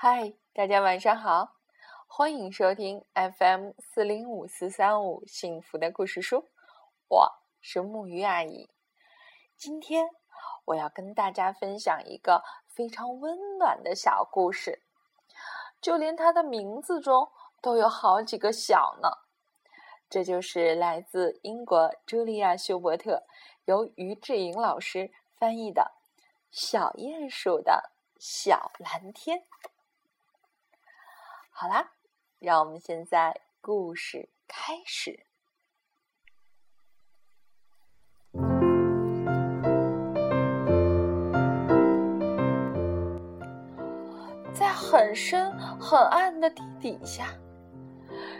嗨，大家晚上好，欢迎收听 FM 四零五四三五幸福的故事书，我是木鱼阿姨。今天我要跟大家分享一个非常温暖的小故事，就连它的名字中都有好几个小呢。这就是来自英国茱莉亚·休伯特，由于志颖老师翻译的《小鼹鼠的小蓝天》。好啦，让我们现在故事开始。在很深很暗的地底下，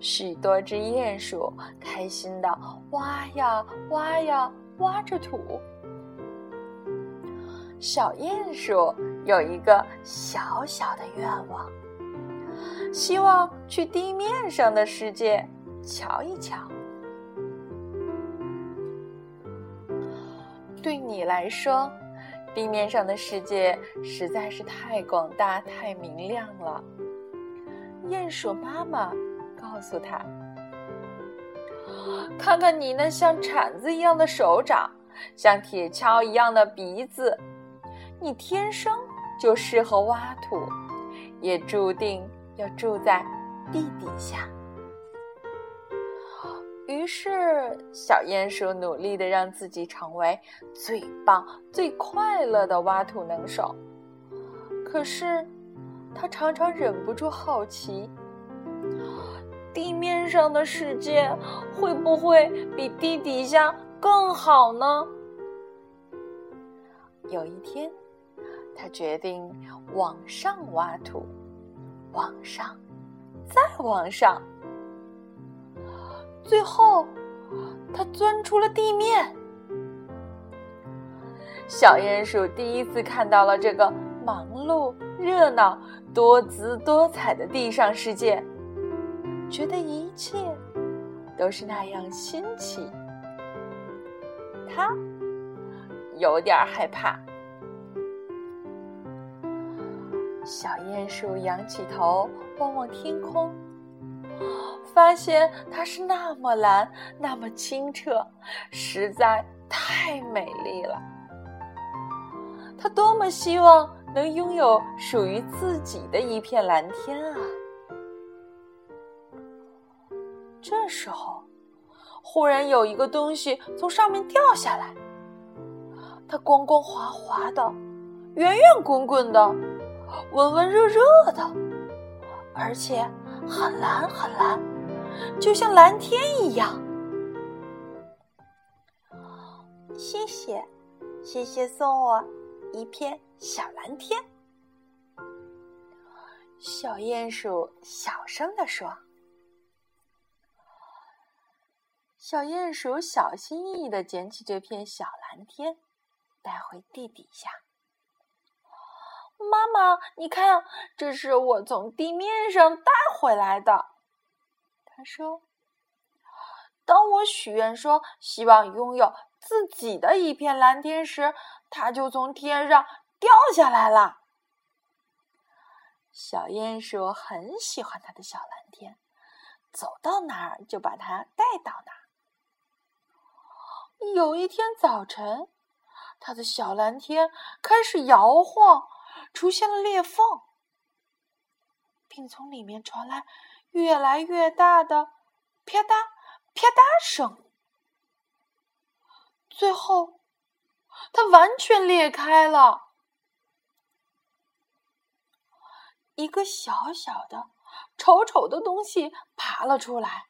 许多只鼹鼠开心的挖呀挖呀挖着土。小鼹鼠有一个小小的愿望。希望去地面上的世界瞧一瞧。对你来说，地面上的世界实在是太广大、太明亮了。鼹鼠妈妈告诉他：“看看你那像铲子一样的手掌，像铁锹一样的鼻子，你天生就适合挖土，也注定。”要住在地底下。于是，小鼹鼠努力的让自己成为最棒、最快乐的挖土能手。可是，他常常忍不住好奇：地面上的世界会不会比地底下更好呢？有一天，他决定往上挖土。往上，再往上，最后，它钻出了地面。小鼹鼠第一次看到了这个忙碌、热闹、多姿多彩的地上世界，觉得一切都是那样新奇。它有点害怕。小鼹鼠仰起头望望天空，发现它是那么蓝，那么清澈，实在太美丽了。它多么希望能拥有属于自己的一片蓝天啊！这时候，忽然有一个东西从上面掉下来，它光光滑滑的，圆圆滚滚的。温温热热的，而且很蓝很蓝，就像蓝天一样。谢谢，谢谢送我一片小蓝天。小鼹鼠小声地说：“小鼹鼠小心翼翼的捡起这片小蓝天，带回地底下。”妈妈，你看，这是我从地面上带回来的。他说：“当我许愿说希望拥有自己的一片蓝天时，它就从天上掉下来了。”小鼹鼠很喜欢它的小蓝天，走到哪儿就把它带到哪儿。有一天早晨，它的小蓝天开始摇晃。出现了裂缝，并从里面传来越来越大的啪嗒啪嗒声。最后，它完全裂开了，一个小小的、丑丑的东西爬了出来。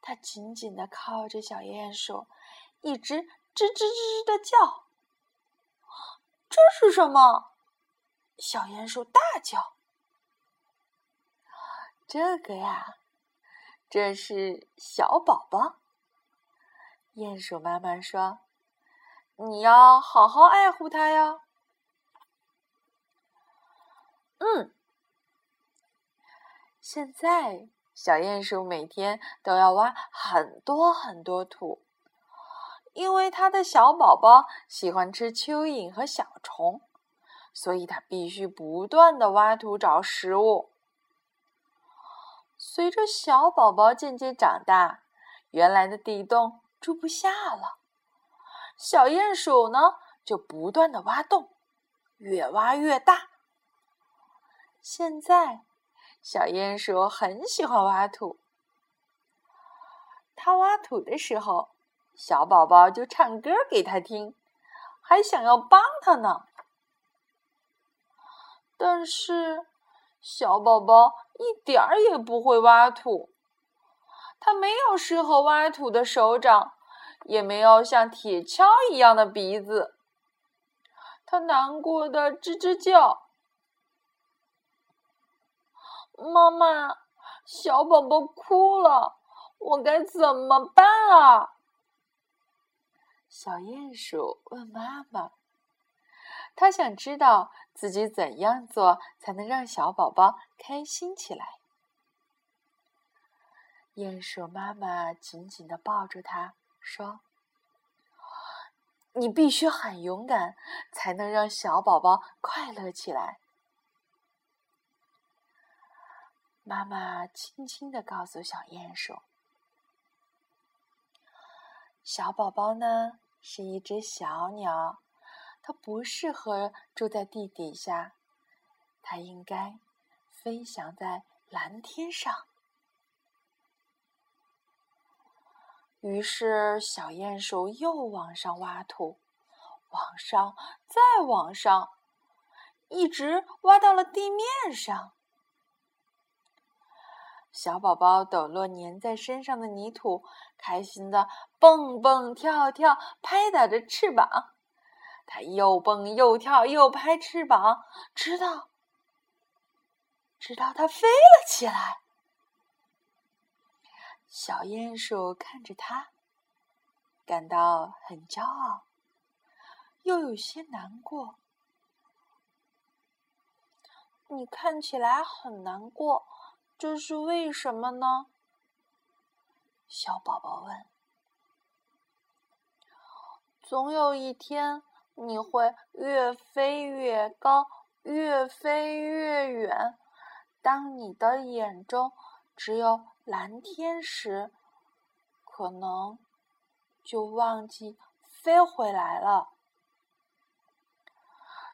它紧紧的靠着小鼹鼠，一直吱吱吱吱的叫。这是什么？小鼹鼠大叫：“这个呀，这是小宝宝。”鼹鼠妈妈说：“你要好好爱护它呀。”嗯，现在小鼹鼠每天都要挖很多很多土。因为它的小宝宝喜欢吃蚯蚓和小虫，所以它必须不断的挖土找食物。随着小宝宝渐渐长大，原来的地洞住不下了，小鼹鼠呢就不断的挖洞，越挖越大。现在，小鼹鼠很喜欢挖土。它挖土的时候，小宝宝就唱歌给他听，还想要帮他呢。但是，小宝宝一点儿也不会挖土，他没有适合挖土的手掌，也没有像铁锹一样的鼻子。他难过的吱吱叫：“妈妈，小宝宝哭了。”我该怎么办啊？小鼹鼠问妈妈。他想知道自己怎样做才能让小宝宝开心起来。鼹鼠妈妈紧紧的抱住他，说：“你必须很勇敢，才能让小宝宝快乐起来。”妈妈轻轻的告诉小鼹鼠。小宝宝呢是一只小鸟，它不适合住在地底下，它应该飞翔在蓝天上。于是，小鼹鼠又往上挖土，往上再往上，一直挖到了地面上。小宝宝抖落粘在身上的泥土，开心的蹦蹦跳跳，拍打着翅膀。它又蹦又跳又拍翅膀，直到直到它飞了起来。小鼹鼠看着它，感到很骄傲，又有些难过。你看起来很难过。这是为什么呢？小宝宝问。总有一天，你会越飞越高，越飞越远。当你的眼中只有蓝天时，可能就忘记飞回来了。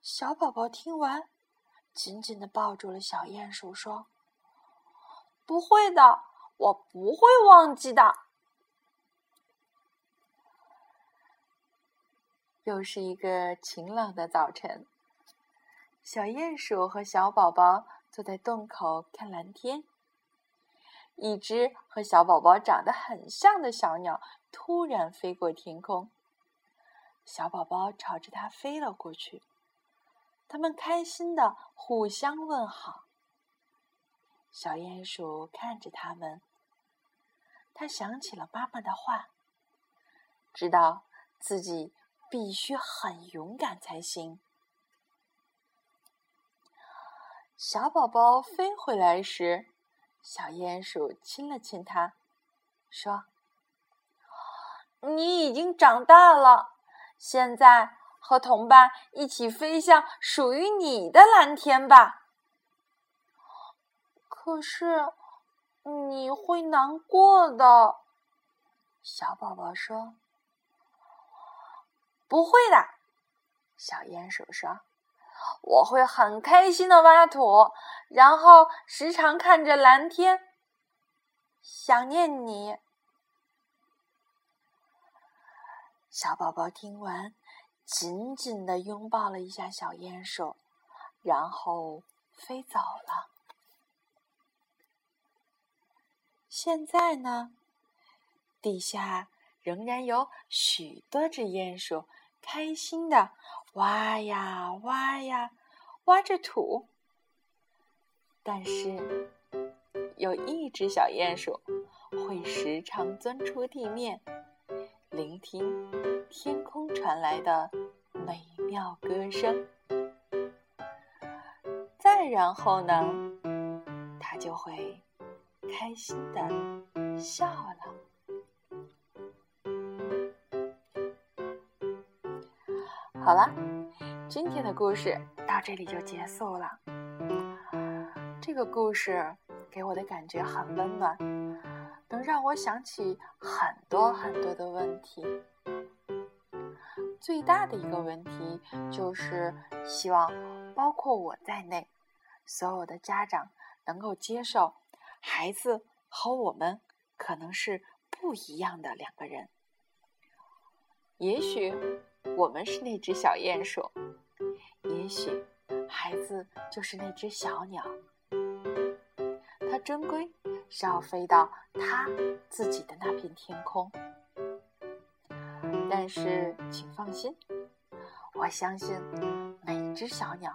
小宝宝听完，紧紧的抱住了小鼹鼠，说。不会的，我不会忘记的。又是一个晴朗的早晨，小鼹鼠和小宝宝坐在洞口看蓝天。一只和小宝宝长得很像的小鸟突然飞过天空，小宝宝朝着它飞了过去。他们开心的互相问好。小鼹鼠看着他们，他想起了妈妈的话，知道自己必须很勇敢才行。小宝宝飞回来时，小鼹鼠亲了亲它，说：“你已经长大了，现在和同伴一起飞向属于你的蓝天吧。”可是，你会难过的。小宝宝说：“不会的。”小鼹鼠说：“我会很开心的挖土，然后时常看着蓝天，想念你。”小宝宝听完，紧紧的拥抱了一下小鼹鼠，然后飞走了。现在呢，地下仍然有许多只鼹鼠，开心的挖呀挖呀，挖着土。但是，有一只小鼹鼠会时常钻出地面，聆听天空传来的美妙歌声。再然后呢，它就会。开心的笑了。好了，今天的故事到这里就结束了。这个故事给我的感觉很温暖，能让我想起很多很多的问题。最大的一个问题就是，希望包括我在内，所有的家长能够接受孩子和我们可能是不一样的两个人。也许我们是那只小鼹鼠，也许孩子就是那只小鸟。它终归是要飞到它自己的那片天空。但是，请放心，我相信每只小鸟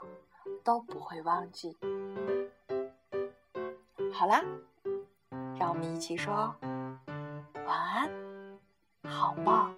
都不会忘记。好啦，让我们一起说晚安，好梦。